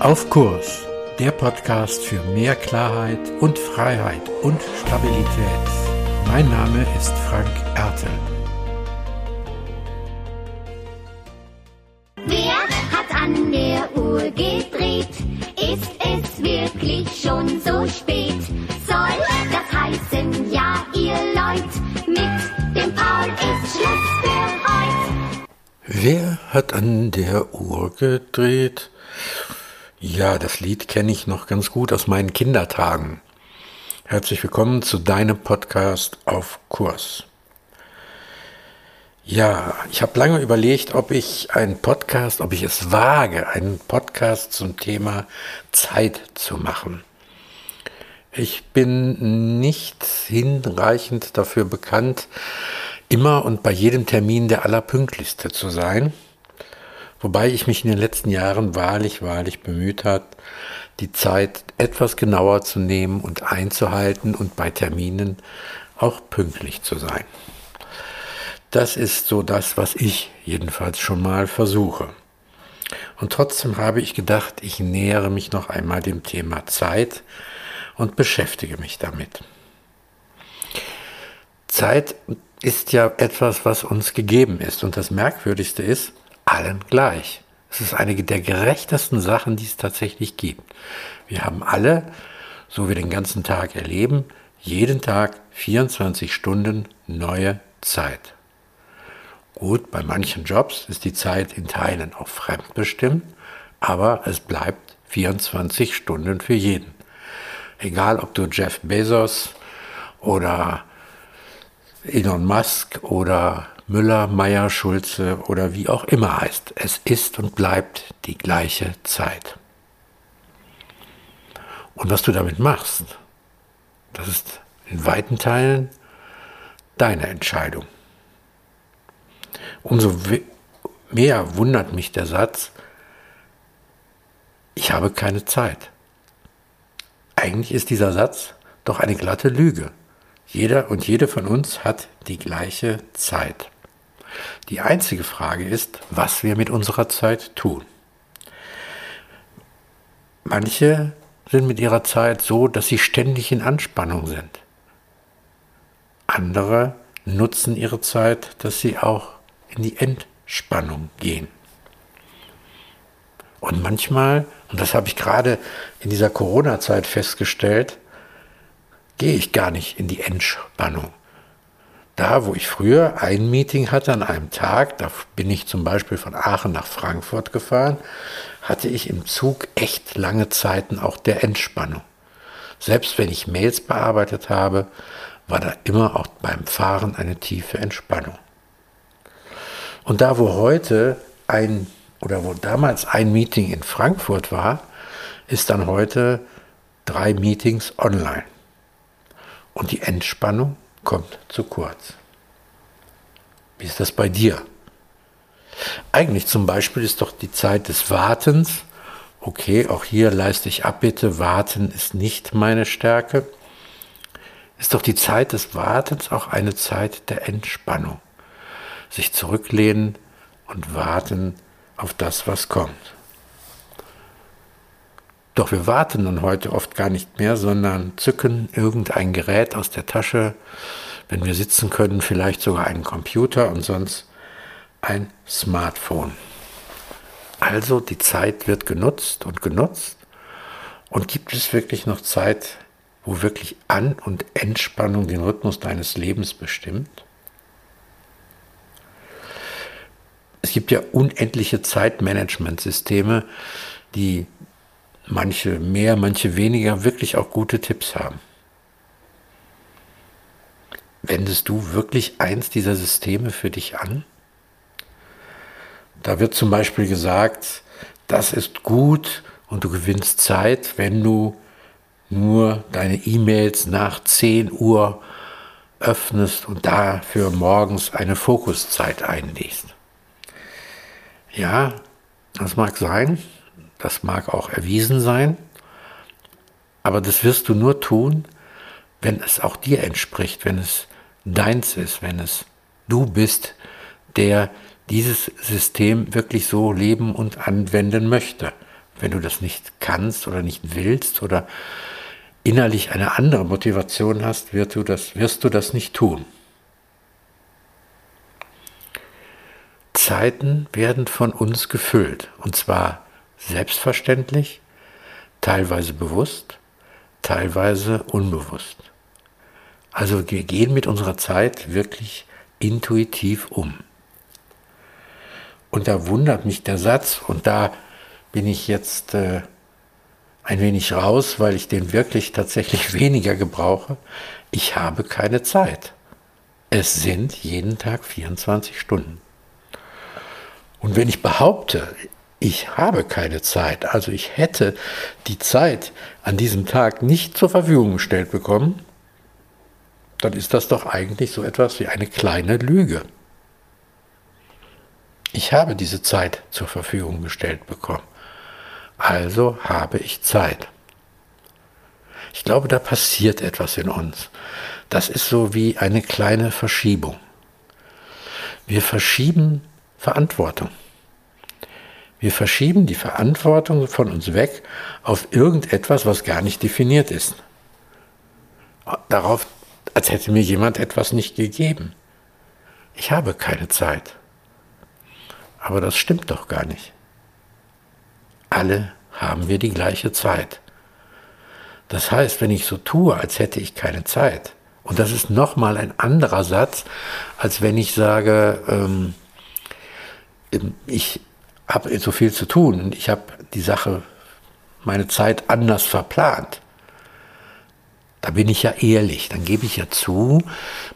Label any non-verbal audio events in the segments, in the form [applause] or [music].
Auf Kurs, der Podcast für mehr Klarheit und Freiheit und Stabilität. Mein Name ist Frank Ertel. Wer hat an der Uhr gedreht? Ist es wirklich schon so spät? Soll das heißen, ja, ihr Leut, mit dem Paul ist Schluss für heute? Wer hat an der Uhr gedreht? Ja, das Lied kenne ich noch ganz gut aus meinen Kindertagen. Herzlich willkommen zu deinem Podcast auf Kurs. Ja, ich habe lange überlegt, ob ich einen Podcast, ob ich es wage, einen Podcast zum Thema Zeit zu machen. Ich bin nicht hinreichend dafür bekannt, immer und bei jedem Termin der Allerpünktlichste zu sein. Wobei ich mich in den letzten Jahren wahrlich, wahrlich bemüht hat, die Zeit etwas genauer zu nehmen und einzuhalten und bei Terminen auch pünktlich zu sein. Das ist so das, was ich jedenfalls schon mal versuche. Und trotzdem habe ich gedacht, ich nähere mich noch einmal dem Thema Zeit und beschäftige mich damit. Zeit ist ja etwas, was uns gegeben ist. Und das Merkwürdigste ist, allen gleich. Es ist eine der gerechtesten Sachen, die es tatsächlich gibt. Wir haben alle, so wie den ganzen Tag erleben, jeden Tag 24 Stunden neue Zeit. Gut, bei manchen Jobs ist die Zeit in Teilen auch fremdbestimmt, aber es bleibt 24 Stunden für jeden. Egal, ob du Jeff Bezos oder Elon Musk oder Müller, Meyer, Schulze oder wie auch immer heißt. Es ist und bleibt die gleiche Zeit. Und was du damit machst, das ist in weiten Teilen deine Entscheidung. Umso mehr wundert mich der Satz, ich habe keine Zeit. Eigentlich ist dieser Satz doch eine glatte Lüge. Jeder und jede von uns hat die gleiche Zeit. Die einzige Frage ist, was wir mit unserer Zeit tun. Manche sind mit ihrer Zeit so, dass sie ständig in Anspannung sind. Andere nutzen ihre Zeit, dass sie auch in die Entspannung gehen. Und manchmal, und das habe ich gerade in dieser Corona-Zeit festgestellt, gehe ich gar nicht in die Entspannung. Da, wo ich früher ein Meeting hatte an einem Tag, da bin ich zum Beispiel von Aachen nach Frankfurt gefahren, hatte ich im Zug echt lange Zeiten auch der Entspannung. Selbst wenn ich Mails bearbeitet habe, war da immer auch beim Fahren eine tiefe Entspannung. Und da, wo heute ein oder wo damals ein Meeting in Frankfurt war, ist dann heute drei Meetings online. Und die Entspannung kommt zu kurz. Wie ist das bei dir? Eigentlich zum Beispiel ist doch die Zeit des Wartens, okay, auch hier leiste ich Abbitte, warten ist nicht meine Stärke, ist doch die Zeit des Wartens auch eine Zeit der Entspannung. Sich zurücklehnen und warten auf das, was kommt. Doch wir warten dann heute oft gar nicht mehr, sondern zücken irgendein Gerät aus der Tasche, wenn wir sitzen können, vielleicht sogar einen Computer und sonst ein Smartphone. Also die Zeit wird genutzt und genutzt. Und gibt es wirklich noch Zeit, wo wirklich An- und Entspannung den Rhythmus deines Lebens bestimmt? Es gibt ja unendliche Zeitmanagementsysteme, die manche mehr, manche weniger wirklich auch gute Tipps haben. Wendest du wirklich eins dieser Systeme für dich an? Da wird zum Beispiel gesagt, das ist gut und du gewinnst Zeit, wenn du nur deine E-Mails nach 10 Uhr öffnest und dafür morgens eine Fokuszeit einlegst. Ja, das mag sein, das mag auch erwiesen sein, aber das wirst du nur tun, wenn es auch dir entspricht, wenn es deins ist, wenn es du bist, der dieses System wirklich so leben und anwenden möchte. Wenn du das nicht kannst oder nicht willst oder innerlich eine andere Motivation hast, wirst du das, wirst du das nicht tun. Zeiten werden von uns gefüllt. Und zwar selbstverständlich, teilweise bewusst, teilweise unbewusst. Also wir gehen mit unserer Zeit wirklich intuitiv um. Und da wundert mich der Satz, und da bin ich jetzt äh, ein wenig raus, weil ich den wirklich tatsächlich [laughs] weniger gebrauche. Ich habe keine Zeit. Es sind jeden Tag 24 Stunden. Und wenn ich behaupte, ich habe keine Zeit, also ich hätte die Zeit an diesem Tag nicht zur Verfügung gestellt bekommen, dann ist das doch eigentlich so etwas wie eine kleine Lüge. Ich habe diese Zeit zur Verfügung gestellt bekommen. Also habe ich Zeit. Ich glaube, da passiert etwas in uns. Das ist so wie eine kleine Verschiebung. Wir verschieben Verantwortung. Wir verschieben die Verantwortung von uns weg auf irgendetwas, was gar nicht definiert ist. Darauf, als hätte mir jemand etwas nicht gegeben. Ich habe keine Zeit. Aber das stimmt doch gar nicht. Alle haben wir die gleiche Zeit. Das heißt, wenn ich so tue, als hätte ich keine Zeit, und das ist nochmal ein anderer Satz, als wenn ich sage, ähm, ich habe so viel zu tun und ich habe die Sache, meine Zeit anders verplant. Da bin ich ja ehrlich, dann gebe ich ja zu,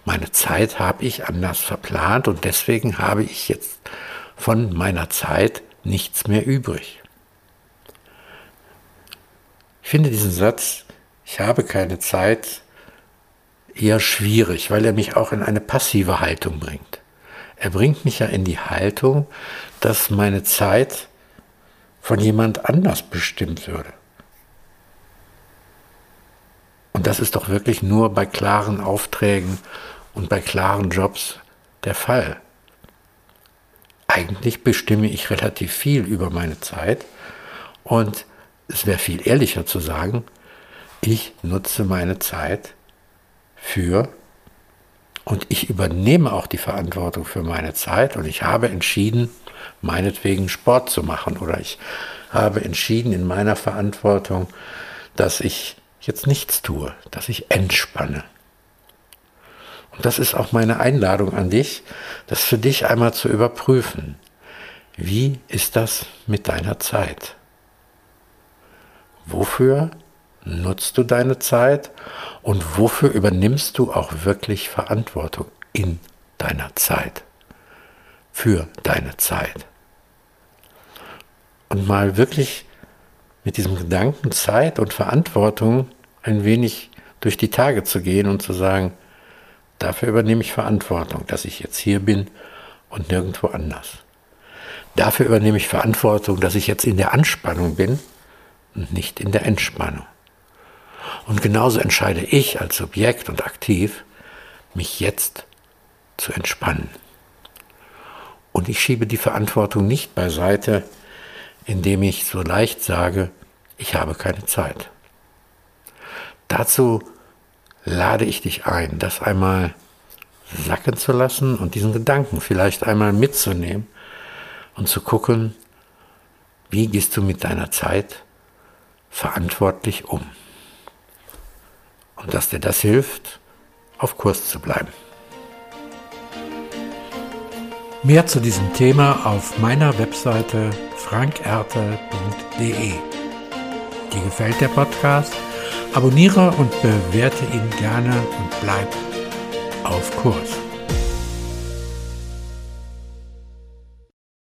meine Zeit habe ich anders verplant und deswegen habe ich jetzt von meiner Zeit nichts mehr übrig. Ich finde diesen Satz, ich habe keine Zeit, eher schwierig, weil er mich auch in eine passive Haltung bringt. Er bringt mich ja in die Haltung, dass meine Zeit von jemand anders bestimmt würde. Und das ist doch wirklich nur bei klaren Aufträgen und bei klaren Jobs der Fall. Eigentlich bestimme ich relativ viel über meine Zeit und es wäre viel ehrlicher zu sagen, ich nutze meine Zeit für und ich übernehme auch die Verantwortung für meine Zeit und ich habe entschieden, meinetwegen Sport zu machen oder ich habe entschieden in meiner Verantwortung, dass ich jetzt nichts tue, dass ich entspanne. Und das ist auch meine Einladung an dich, das für dich einmal zu überprüfen. Wie ist das mit deiner Zeit? Wofür nutzt du deine Zeit und wofür übernimmst du auch wirklich Verantwortung in deiner Zeit? Für deine Zeit. Und mal wirklich mit diesem Gedanken Zeit und Verantwortung ein wenig durch die Tage zu gehen und zu sagen, dafür übernehme ich Verantwortung, dass ich jetzt hier bin und nirgendwo anders. Dafür übernehme ich Verantwortung, dass ich jetzt in der Anspannung bin und nicht in der Entspannung. Und genauso entscheide ich als Subjekt und aktiv, mich jetzt zu entspannen. Und ich schiebe die Verantwortung nicht beiseite, indem ich so leicht sage, ich habe keine Zeit. Dazu lade ich dich ein, das einmal sacken zu lassen und diesen Gedanken vielleicht einmal mitzunehmen und zu gucken, wie gehst du mit deiner Zeit verantwortlich um. Und dass dir das hilft, auf Kurs zu bleiben. Mehr zu diesem Thema auf meiner Webseite frankerte.de. Dir gefällt der Podcast? Abonniere und bewerte ihn gerne und bleib auf Kurs.